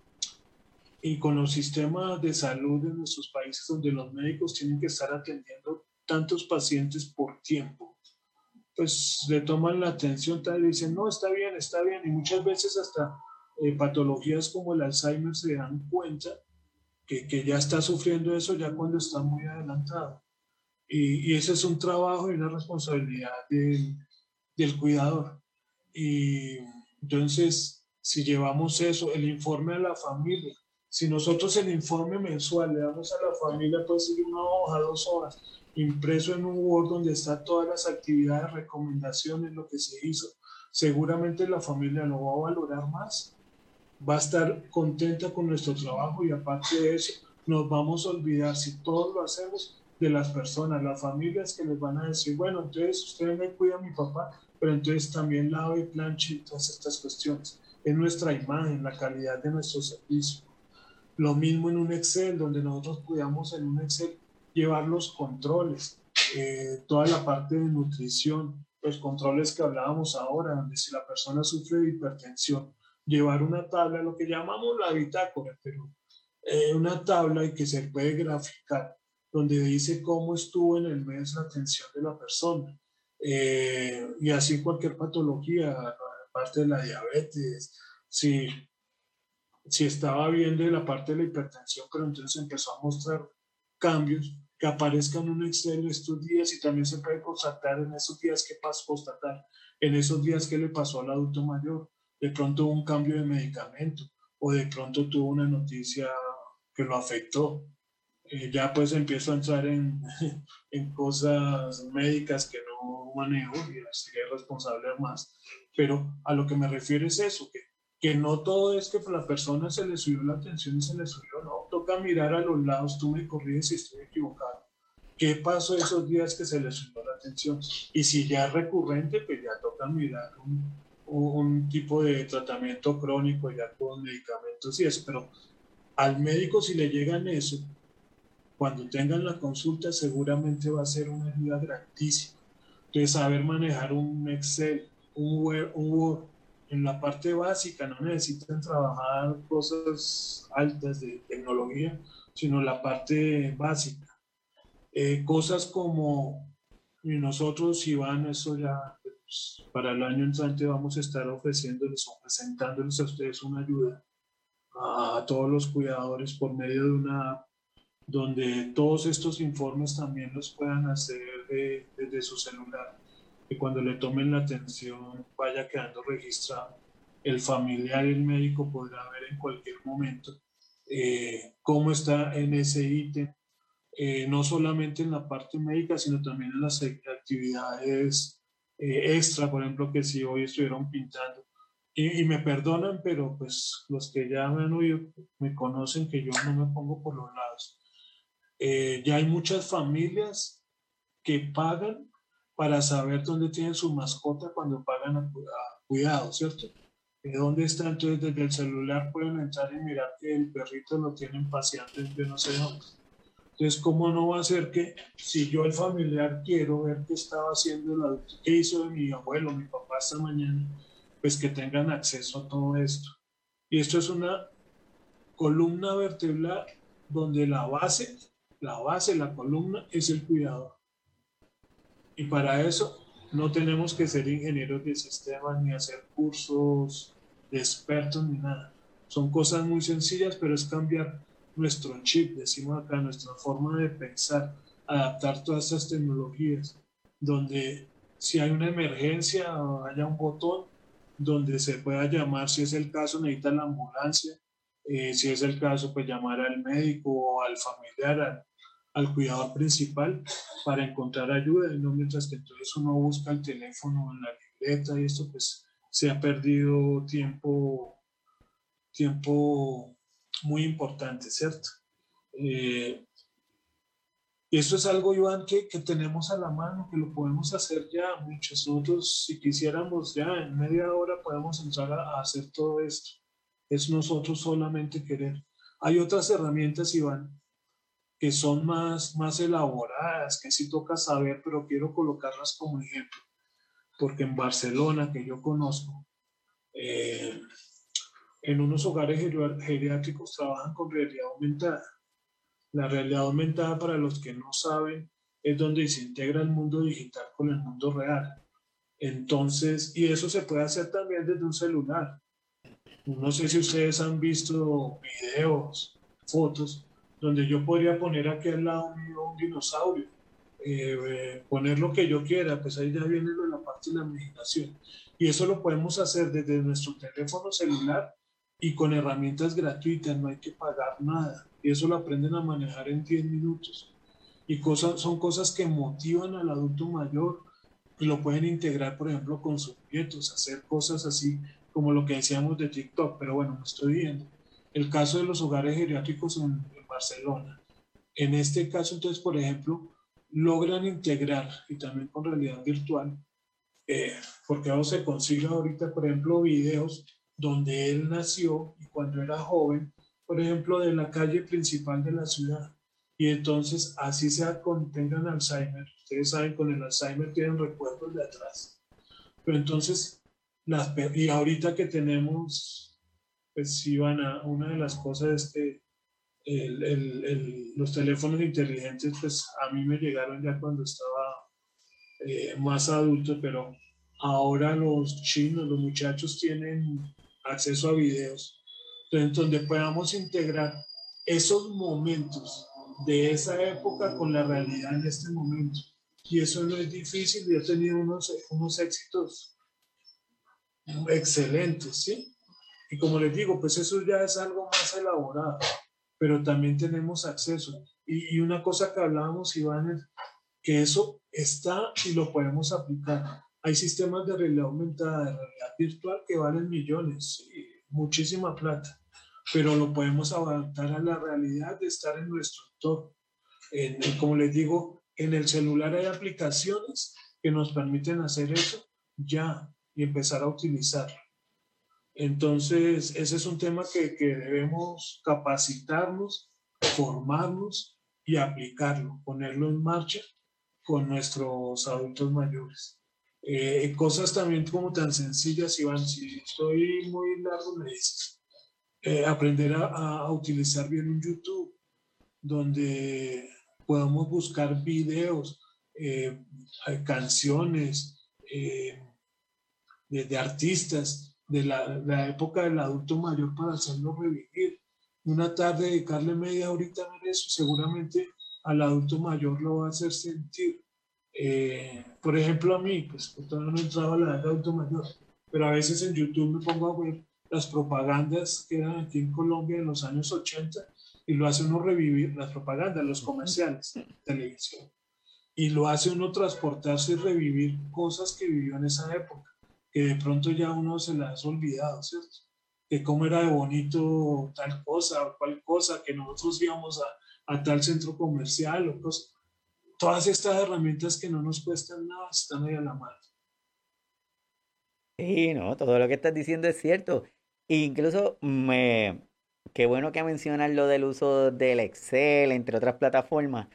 y con los sistemas de salud de nuestros países donde los médicos tienen que estar atendiendo tantos pacientes por tiempo, pues le toman la atención tal y dicen, no, está bien, está bien. Y muchas veces hasta eh, patologías como el Alzheimer se dan cuenta que, que, ya está sufriendo eso ya cuando está muy adelantado. Y, y ese es un trabajo y una responsabilidad del, del cuidador. Y entonces, si llevamos eso, el informe a la familia, si nosotros el informe mensual le damos a la familia, puede ser una hoja, dos hojas, impreso en un Word donde está todas las actividades, recomendaciones, lo que se hizo. Seguramente la familia lo va a valorar más, va a estar contenta con nuestro trabajo y aparte de eso, nos vamos a olvidar, si todos lo hacemos, de las personas, las familias que les van a decir, bueno, entonces usted me cuida a mi papá, pero entonces también lave, planche y todas estas cuestiones. Es nuestra imagen, la calidad de nuestro servicio. Lo mismo en un Excel, donde nosotros cuidamos en un Excel llevar los controles, eh, toda la parte de nutrición, los controles que hablábamos ahora, donde si la persona sufre de hipertensión, llevar una tabla, lo que llamamos la bitácora, pero eh, una tabla y que se puede graficar, donde dice cómo estuvo en el mes la atención de la persona. Eh, y así cualquier patología, parte de la diabetes, si, si estaba bien de la parte de la hipertensión, pero entonces empezó a mostrar cambios, que aparezcan en un Excel estos días y también se puede constatar en esos días qué pasó, constatar en esos días qué le pasó al adulto mayor. De pronto un cambio de medicamento o de pronto tuvo una noticia que lo afectó. Eh, ya pues empiezo a entrar en, en cosas médicas que no manejo y sería responsable más. Pero a lo que me refiero es eso, que, que no todo es que a la persona se le subió la atención y se le subió, no, toca mirar a los lados, tú me corriges si estoy equivocado. ¿Qué pasó esos días que se le subió la atención? Y si ya es recurrente, pues ya toca mirar un, un tipo de tratamiento crónico ya con medicamentos y eso, pero al médico si le llegan eso, cuando tengan la consulta seguramente va a ser una ayuda grandísima. Entonces, saber manejar un Excel, un Word, un Word en la parte básica, no necesitan trabajar cosas altas de tecnología, sino la parte básica. Eh, cosas como nosotros, Iván, eso ya pues, para el año entrante vamos a estar ofreciéndoles o presentándoles a ustedes una ayuda a, todos los cuidadores por medio de una donde todos estos informes también los puedan hacer desde su celular que cuando le tomen la atención vaya quedando registrado. El familiar y el médico podrá ver en cualquier momento eh, cómo está en ese ítem, eh, no solamente en la parte médica, sino también en las actividades eh, extra, por ejemplo, que si hoy estuvieron pintando. Y, y, me perdonan, pero pues los que ya me han oído me conocen que yo no me pongo por los lados. Ya hay muchas familias que pagan para saber dónde tienen su mascota cuando pagan a, cuidado, ¿cierto? ¿Dónde está? Entonces desde el celular pueden entrar y mirar que el perrito lo tienen paseando en no sé dónde. Entonces, ¿cómo no va a ser que si yo el familiar quiero ver qué estaba haciendo el adulto, qué hizo mi abuelo, mi papá esta mañana, pues que tengan acceso a todo esto? Y esto es una columna vertebral donde la base, la base, la columna es el cuidador. Y para eso no tenemos que ser ingenieros de sistemas ni hacer cursos de expertos ni nada. Son cosas muy sencillas, pero es cambiar nuestro chip, decimos acá, nuestra forma de pensar, adaptar todas estas tecnologías, donde si hay una emergencia haya un botón donde se pueda llamar, si es el caso, necesita la ambulancia, eh, si es el caso, pues llamar al médico o al familiar, al, al, cuidador principal para encontrar ayuda, no mientras que entonces uno busca el teléfono en la libreta y esto, pues se ha perdido tiempo, tiempo muy importante, ¿cierto? Eh, esto es algo, Iván, que, que, tenemos a la mano, que lo podemos hacer ya. Muchos nosotros, si quisiéramos ya en media hora, podemos entrar a, hacer todo esto. Es nosotros solamente querer. Hay otras herramientas, Iván, que son más, más elaboradas, que sí toca saber, pero quiero colocarlas como ejemplo. Porque en Barcelona, que yo conozco, eh, en unos hogares geriátricos trabajan con realidad aumentada la realidad aumentada, para los que no saben, es donde se integra el mundo digital con el mundo real. Entonces, y eso se puede hacer también desde un celular. No sé si ustedes han visto videos, fotos, donde yo podría poner aquí al lado un, dinosaurio, eh, eh, poner lo que yo quiera, pues ahí ya viene la parte de la imaginación. Y eso lo podemos hacer desde nuestro teléfono celular y con herramientas gratuitas, no hay que pagar nada y eso lo aprenden a manejar en 10 minutos. Y cosas, son cosas que motivan al adulto mayor y lo pueden integrar, por ejemplo, con sus nietos, hacer cosas así como lo que decíamos de TikTok, pero bueno, me estoy viendo. El caso de los hogares geriátricos en, Barcelona. En este caso, entonces, por ejemplo, logran integrar y también con realidad virtual, eh, porque ahora se consigue ahorita, por ejemplo, videos donde él nació y cuando era joven por ejemplo, de la calle principal de la ciudad. Y entonces, así sea con tengan Alzheimer, ustedes saben, con el Alzheimer tienen recuerdos de atrás. Pero entonces, las, y ahorita que tenemos, pues sí, van a, una de las cosas es que el, el, los teléfonos inteligentes, pues a mí me llegaron ya cuando estaba eh, más adulto, pero ahora los chinos, los muchachos tienen acceso a videos entonces, donde podamos integrar esos momentos de esa época con la realidad en este momento. Y eso no es difícil, yo he tenido unos, unos éxitos excelentes, ¿sí? Y como les digo, pues eso ya es algo más elaborado, pero también tenemos acceso. Y, y una cosa que hablábamos, Iván, es que eso está y lo podemos aplicar. Hay sistemas de realidad aumentada, de realidad virtual que valen millones. ¿sí? muchísima plata, pero lo podemos adaptar a la realidad de estar en nuestro entorno. como les digo, en el celular hay aplicaciones que nos permiten hacer eso ya y empezar a utilizarlo. Entonces, ese es un tema que, que debemos capacitarnos, formarnos y aplicarlo, ponerlo en marcha con nuestros adultos mayores. Eh, cosas también como tan sencillas, Iván, si estoy muy largo me dices. Eh, aprender a, a, utilizar bien un YouTube, donde podamos buscar videos, eh, canciones de, de, artistas de la, la, época del adulto mayor para hacerlo revivir. Una tarde dedicarle media horita a ver eso, seguramente al adulto mayor lo va a hacer sentir. Eh, por ejemplo, a mí, pues, todavía no entraba a la edad de auto mayor, pero a veces en YouTube me pongo a ver las propagandas que eran aquí en Colombia en los años 80 y lo hace uno revivir, las propagandas, los comerciales, televisión, y lo hace uno transportarse y revivir cosas que vivió en esa época, que de pronto ya uno se las ha olvidado, ¿cierto? Que cómo era de bonito tal cosa o cual cosa, que nosotros íbamos a, a tal centro comercial o cosas todas estas herramientas que no nos cuestan nada están ahí a la mano. Sí, no, todo lo que estás diciendo es cierto. Incluso me, qué bueno que mencionas lo del uso del Excel, entre otras plataformas,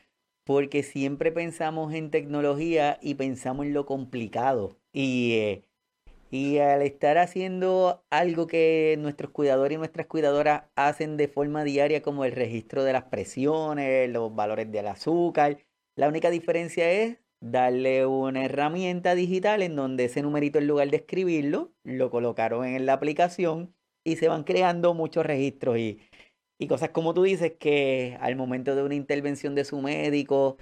porque siempre pensamos en tecnología y pensamos en lo complicado. Y, eh, Y al estar haciendo algo que nuestros cuidadores y nuestras cuidadoras hacen de forma diaria, como el registro de las presiones, los valores del azúcar, la única diferencia es darle una herramienta digital en donde ese numerito en lugar de escribirlo, lo colocaron en la aplicación y se van creando muchos registros y, y cosas como tú dices que al momento de una intervención de su médico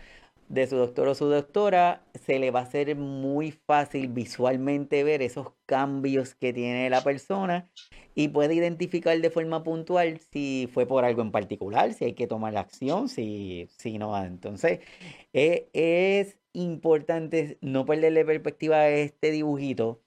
de su doctor o su doctora, se le va a hacer muy fácil visualmente ver esos cambios que tiene la persona y puede identificar de forma puntual si fue por algo en particular, si hay que tomar la acción, si, si no. Entonces, e, es importante no perderle perspectiva a este dibujito,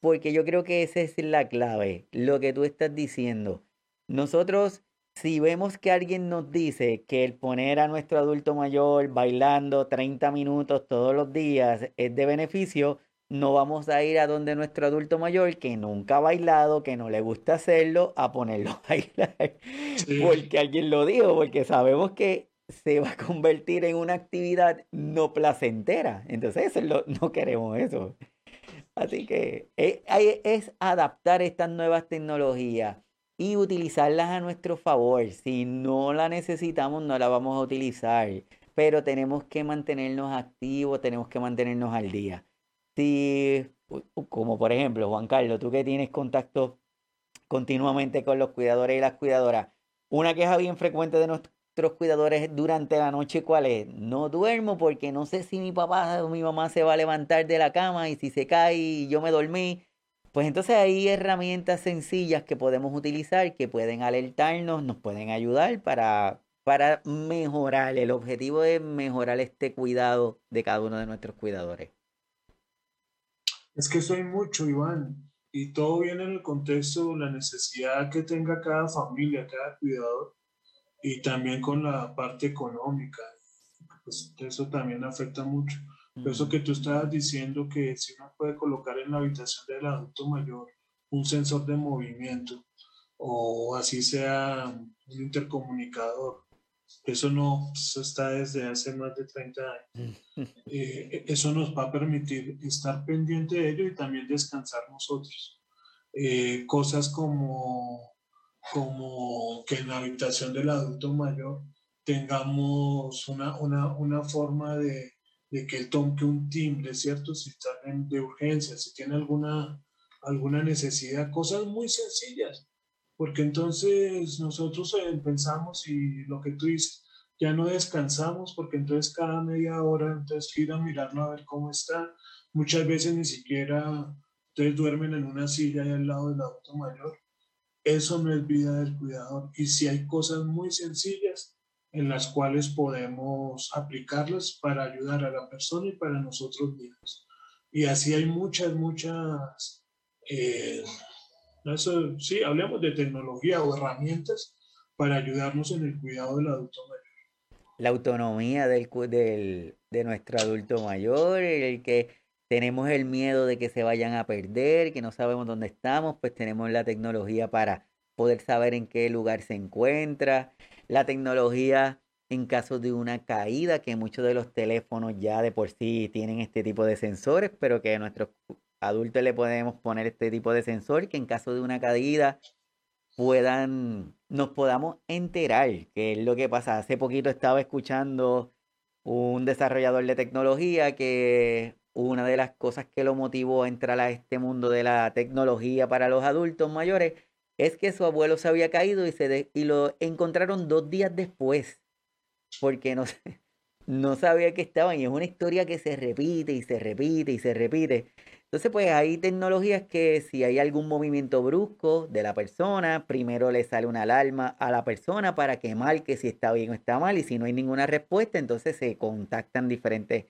porque yo creo que esa es la clave, lo que tú estás diciendo. Nosotros si vemos que alguien nos dice que el poner a nuestro adulto mayor bailando 30 minutos todos los días es de beneficio, no vamos a ir a donde nuestro adulto mayor que nunca ha bailado, que no le gusta hacerlo, a ponerlo a bailar. Porque alguien lo dijo, porque sabemos que se va a convertir en una actividad no placentera. Entonces no queremos eso. Así que es, eh, es adaptar estas nuevas tecnologías y utilizarlas a nuestro favor. Si no la necesitamos, no la vamos a utilizar. Pero tenemos que mantenernos activos, tenemos que mantenernos al día. Si, como por ejemplo, Juan Carlos, tú que tienes contacto continuamente con los cuidadores y las cuidadoras, una queja bien frecuente de nuestros cuidadores durante la noche, ¿cuál es? No duermo porque no sé si mi papá o mi mamá se va a levantar de la cama y si se cae y yo me dormí, pues entonces hay herramientas sencillas que podemos utilizar que pueden alertarnos, nos pueden ayudar para, para mejorar. El objetivo es mejorar este cuidado de cada uno de nuestros cuidadores. Es que eso hay mucho, Iván, y todo viene en el contexto, la necesidad que tenga cada familia, cada cuidador, y también con la parte económica. Pues eso también afecta mucho. Eso que tú estabas diciendo que si uno puede colocar en la habitación del adulto mayor un sensor de movimiento o así sea un intercomunicador, eso no eso está desde hace más de 30 años. Eh, eso nos va a permitir estar pendiente de ello y también descansar nosotros. Eh, cosas como, como que en la habitación del adulto mayor tengamos una, una, una forma de, de que él tome un timbre, ¿cierto? Si está de urgencia, si tiene alguna, alguna necesidad, cosas muy sencillas, porque entonces nosotros eh, pensamos y lo que tú dices, ya no descansamos porque entonces cada media hora, entonces ir a mirarlo a ver cómo está. Muchas veces ni siquiera ustedes duermen en una silla ahí al lado del auto mayor. Eso no es vida del cuidador. Y si hay cosas muy sencillas en las cuales podemos aplicarlas para ayudar a la persona y para nosotros mismos. Y así hay muchas, muchas, eh, eso, sí, hablemos de tecnología o herramientas para ayudarnos en el cuidado del adulto mayor. La autonomía del, del, de nuestro adulto mayor, el que tenemos el miedo de que se vayan a perder, que no sabemos dónde estamos, pues tenemos la tecnología para poder saber en qué lugar se encuentra la tecnología en caso de una caída, que muchos de los teléfonos ya de por sí tienen este tipo de sensores, pero que a nuestros adultos le podemos poner este tipo de sensor que en caso de una caída puedan, nos podamos enterar qué es lo que pasa. Hace poquito estaba escuchando un desarrollador de tecnología que una de las cosas que lo motivó a entrar a este mundo de la tecnología para los adultos mayores es que su abuelo se había caído y, se y lo encontraron dos días después, porque no, no sabía que estaban. Y es una historia que se repite y se repite y se repite. Entonces, pues hay tecnologías que si hay algún movimiento brusco de la persona, primero le sale una alarma a la persona para que marque si está bien o está mal. Y si no hay ninguna respuesta, entonces se contactan diferentes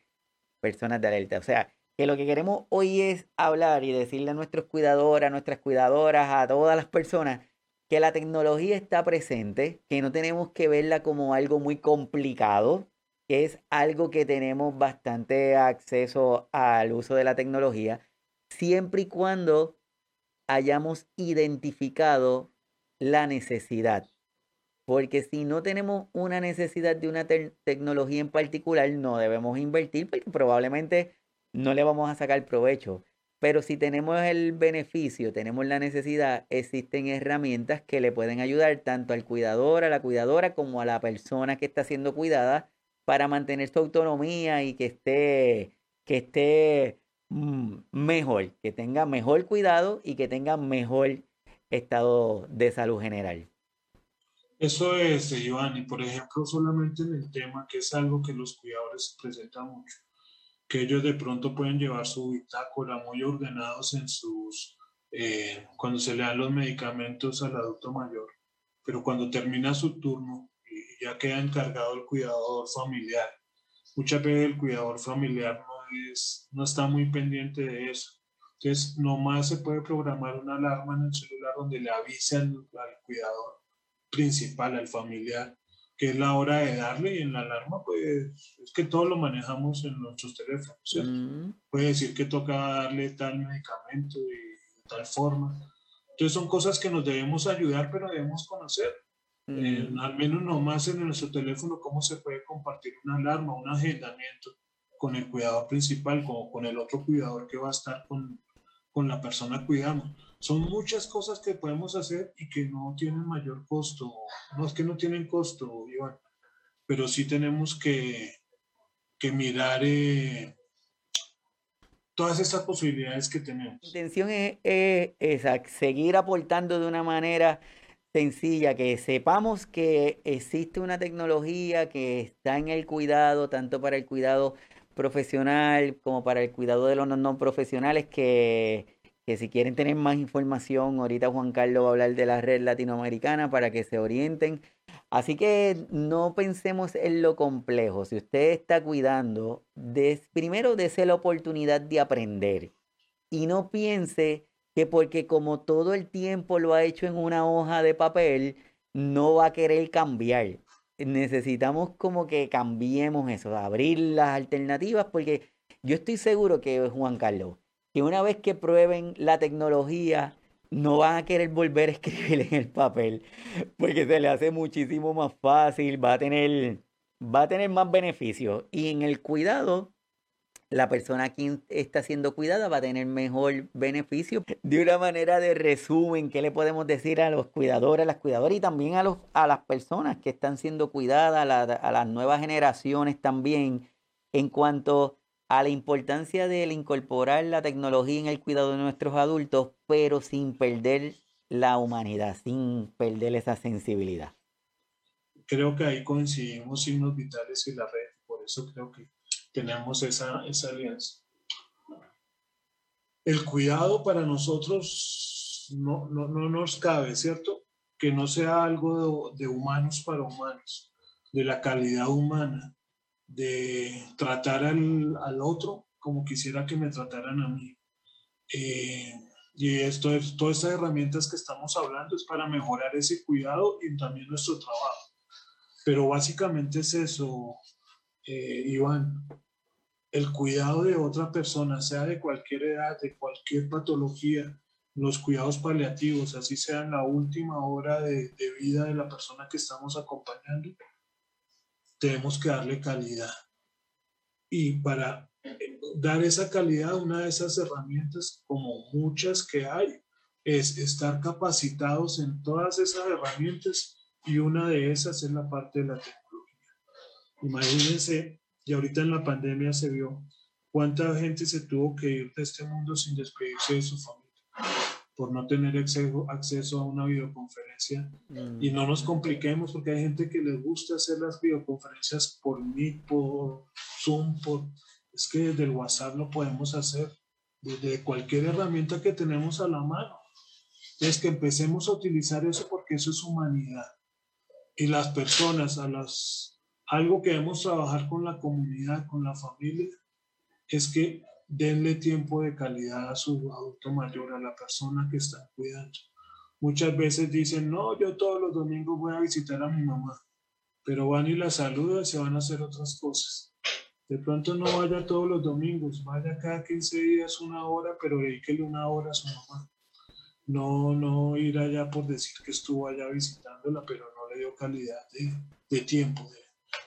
personas de alerta. O sea, que lo que queremos hoy es hablar y decirle a nuestros cuidadores, a nuestras cuidadoras, a todas las personas, que la tecnología está presente, que no tenemos que verla como algo muy complicado, que es algo que tenemos bastante acceso al uso de la tecnología, siempre y cuando hayamos identificado la necesidad. Porque si no tenemos una necesidad de una tecnología en particular, no debemos invertir porque probablemente no le vamos a sacar provecho. Pero si tenemos el beneficio, tenemos la necesidad, existen herramientas que le pueden ayudar tanto al cuidador, a la cuidadora, como a la persona que está siendo cuidada para mantener su autonomía y que esté, que esté mm, mejor, que tenga mejor cuidado y que tenga mejor estado de salud general. Eso es, y por ejemplo, solamente en el tema, que es algo que los cuidadores presentan mucho, que ellos de pronto pueden llevar su bitácora muy ordenados en sus, eh, cuando se le dan los medicamentos al adulto mayor, pero cuando termina su turno y ya queda encargado el cuidador familiar, muchas veces el cuidador familiar no, es, no está muy pendiente de eso. Entonces, nomás se puede programar una alarma en el celular donde le avise al, al cuidador principal, al familiar, que es la hora de darle y en la alarma, pues es que todo lo manejamos en nuestros teléfonos, ¿cierto? Mm. Puede decir que toca darle tal medicamento y de tal forma. Entonces son cosas que nos debemos ayudar, pero debemos conocer. Mm. al menos nomás en nuestro teléfono, cómo se puede compartir una alarma, un agendamiento con el cuidador principal, como con el otro cuidador que va a estar con, con la persona cuidando. Son muchas cosas que podemos hacer y que no tienen mayor costo. No es que no tienen costo, Iván, pero sí tenemos que, que mirar eh, todas esas posibilidades que tenemos. La intención es, es, seguir aportando de una manera sencilla, que sepamos que existe una tecnología que está en el cuidado, tanto para el cuidado profesional como para el cuidado de los no, profesionales que, que si quieren tener más información, ahorita Juan Carlos va a hablar de la red latinoamericana para que se orienten. Así que no pensemos en lo complejo. Si usted está cuidando, des, primero dése la oportunidad de aprender y no piense que porque como todo el tiempo lo ha hecho en una hoja de papel, no va a querer cambiar necesitamos como que cambiemos eso, abrir las alternativas, porque yo estoy seguro que Juan Carlos, que una vez que prueben la tecnología, no van a querer volver a escribir en el papel, porque se le hace muchísimo más fácil, va a tener, va a tener más beneficios. Y en el cuidado, la persona quien está siendo cuidada va a tener mejor beneficio. De una manera de resumen, ¿qué le podemos decir a los cuidadores, a las cuidadoras y también a, los, a las personas que están siendo cuidadas, a, las nuevas generaciones también, en cuanto a la importancia de incorporar la tecnología en el cuidado de nuestros adultos, pero sin perder la humanidad, sin perder esa sensibilidad? Creo que ahí coincidimos signos vitales y la red, por eso creo que tenemos esa, esa alianza. El cuidado para nosotros no, no, no nos cabe, ¿cierto? Que no sea algo de, humanos para humanos, de la calidad humana, de tratar al, al otro como quisiera que me trataran a mí. Eh, y esto es, todas estas herramientas que estamos hablando es para mejorar ese cuidado y también nuestro trabajo. Pero básicamente es eso, eh, Iván, el cuidado de otra persona, sea de cualquier edad, de cualquier patología, los cuidados paliativos, así sea la última hora de, vida de la persona que estamos acompañando, tenemos que darle calidad. Y para dar esa calidad, una de esas herramientas, como muchas que hay, es estar capacitados en todas esas herramientas y una de esas es la parte de la tecnología. Imagínense, y ahorita en la pandemia se vio cuánta gente se tuvo que ir de este mundo sin despedirse de su familia por no tener acceso, a una videoconferencia. Y no nos compliquemos porque hay gente que les gusta hacer las videoconferencias por Meet, por Zoom, por... Es que desde el WhatsApp lo podemos hacer, desde cualquier herramienta que tenemos a la mano. Es que empecemos a utilizar eso porque eso es humanidad. Y las personas, a las algo que debemos trabajar con la comunidad, con la familia, es que denle tiempo de calidad a su adulto mayor, a la persona que están cuidando. Muchas veces dicen, no, yo todos los domingos voy a visitar a mi mamá, pero van y la saludan y se van a hacer otras cosas. De pronto no vaya todos los domingos, vaya cada 15 días una hora, pero dedíquele una hora a su mamá. No, no ir allá por decir que estuvo allá visitándola, pero no le dio calidad de, de tiempo, de,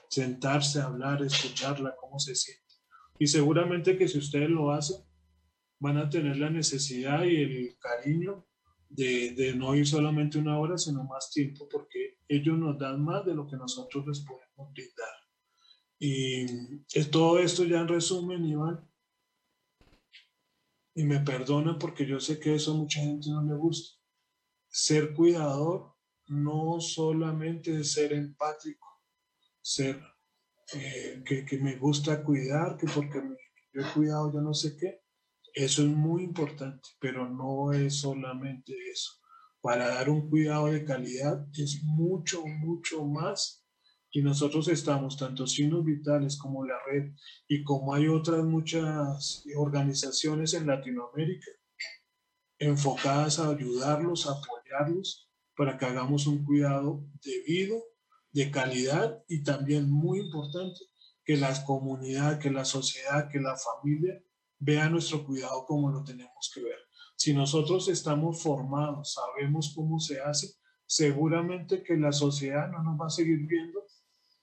sentarse, hablar, escucharla, cómo se siente. Y seguramente que si ustedes lo hacen, van a tener la necesidad y el cariño de, no ir solamente una hora, sino más tiempo, porque ellos nos dan más de lo que nosotros les podemos brindar. Y es todo esto ya en resumen, Iván. Y me perdona porque yo sé que eso a mucha gente no le gusta. Ser cuidador no solamente es ser empático, ser eh, que, que, me gusta cuidar, que porque yo he cuidado yo no sé qué, eso es muy importante, pero no es solamente eso. Para dar un cuidado de calidad es mucho, mucho más. Y nosotros estamos, tanto Signos Vitales como la red, y como hay otras muchas organizaciones en Latinoamérica, enfocadas a ayudarlos, a apoyarlos, para que hagamos un cuidado debido, de calidad y también muy importante, que la comunidad, que la sociedad, que la familia vea nuestro cuidado como lo tenemos que ver. Si nosotros estamos formados, sabemos cómo se hace, seguramente que la sociedad no nos va a seguir viendo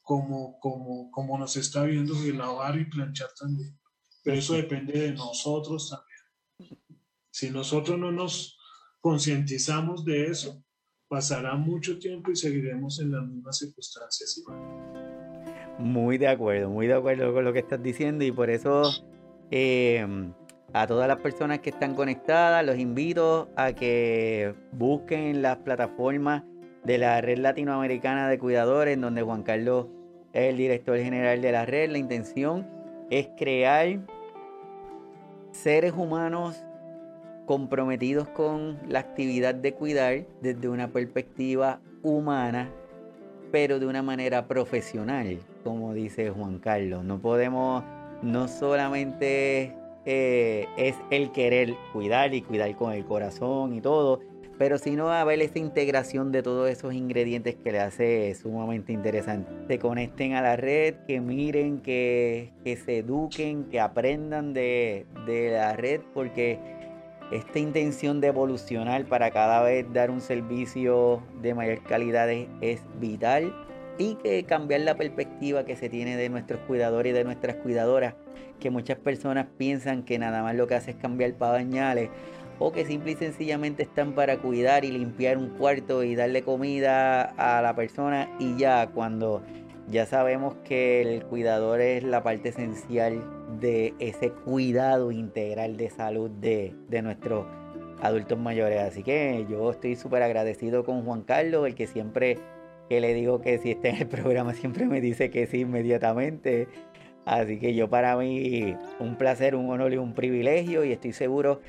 como, como, como nos está viendo de lavar y planchar también. Pero eso depende de nosotros también. Si nosotros no nos concientizamos de eso, pasará mucho tiempo y seguiremos en las mismas circunstancias. Muy de acuerdo, muy de acuerdo con lo que estás diciendo y por eso Em, a todas las personas que están conectadas, los invito a que busquen las plataformas de la Red Latinoamericana de Cuidadores, donde Juan Carlos es el director general de la red. La intención es crear seres humanos comprometidos con la actividad de cuidar desde una perspectiva humana, pero de una manera profesional, como dice Juan Carlos. No podemos no solamente eh, es el querer cuidar y cuidar con el corazón y todo, pero sino haber esa integración de todos esos ingredientes que le hace sumamente interesante. Se conecten a la red, que miren, que, se eduquen, que aprendan de, la red, porque esta intención de evolucionar para cada vez dar un servicio de mayor calidad es vital y que cambiar la perspectiva que se tiene de nuestros cuidadores y de nuestras cuidadoras, que muchas personas piensan que nada más lo que hace es cambiar para bañales o que simple y sencillamente están para cuidar y limpiar un cuarto y darle comida a la persona y ya cuando ya sabemos que el cuidador es la parte esencial de ese cuidado integral de salud de, de nuestros adultos mayores. Así que yo estoy súper agradecido con Juan Carlos, el que siempre que le digo que si está en el programa siempre me dice que sí inmediatamente. Así que yo para mí un placer, un honor y un privilegio y estoy seguro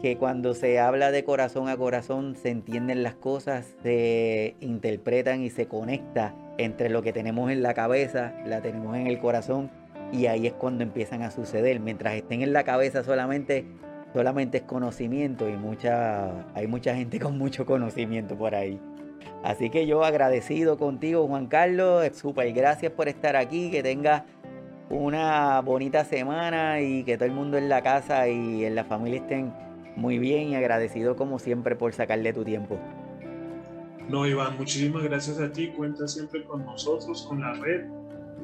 que cuando se habla de corazón a corazón se entienden las cosas, se interpretan y se conecta entre lo que tenemos en la cabeza, la tenemos en el corazón y ahí es cuando empiezan a suceder. Mientras estén en la cabeza solamente solamente es conocimiento y mucha hay mucha gente con mucho conocimiento por ahí. Así que yo agradecido contigo, Juan Carlos. Súper gracias por estar aquí. Que tengas una bonita semana y que todo el mundo en la casa y en la familia estén muy bien y agradecido como siempre por sacarle tu tiempo. No, Iván, muchísimas gracias a ti. Cuenta siempre con nosotros, con la red.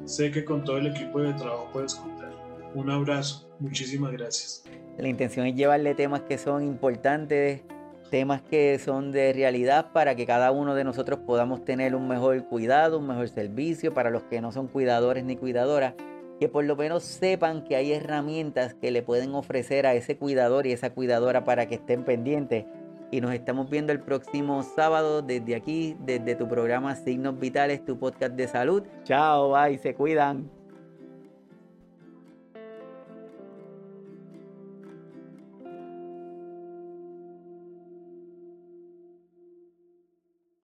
Sé que con todo el equipo de trabajo puedes contar. Un abrazo. Muchísimas gracias. La intención es llevarle temas que son importantes temas que son de realidad para que cada uno de nosotros podamos tener un mejor cuidado, un mejor servicio para los que no son cuidadores ni cuidadoras, que por lo menos sepan que hay herramientas que le pueden ofrecer a ese cuidador y esa cuidadora para que estén pendientes. Y nos estamos viendo el próximo sábado desde aquí, desde tu programa Signos Vitales, tu podcast de salud. Chao, bye, se cuidan.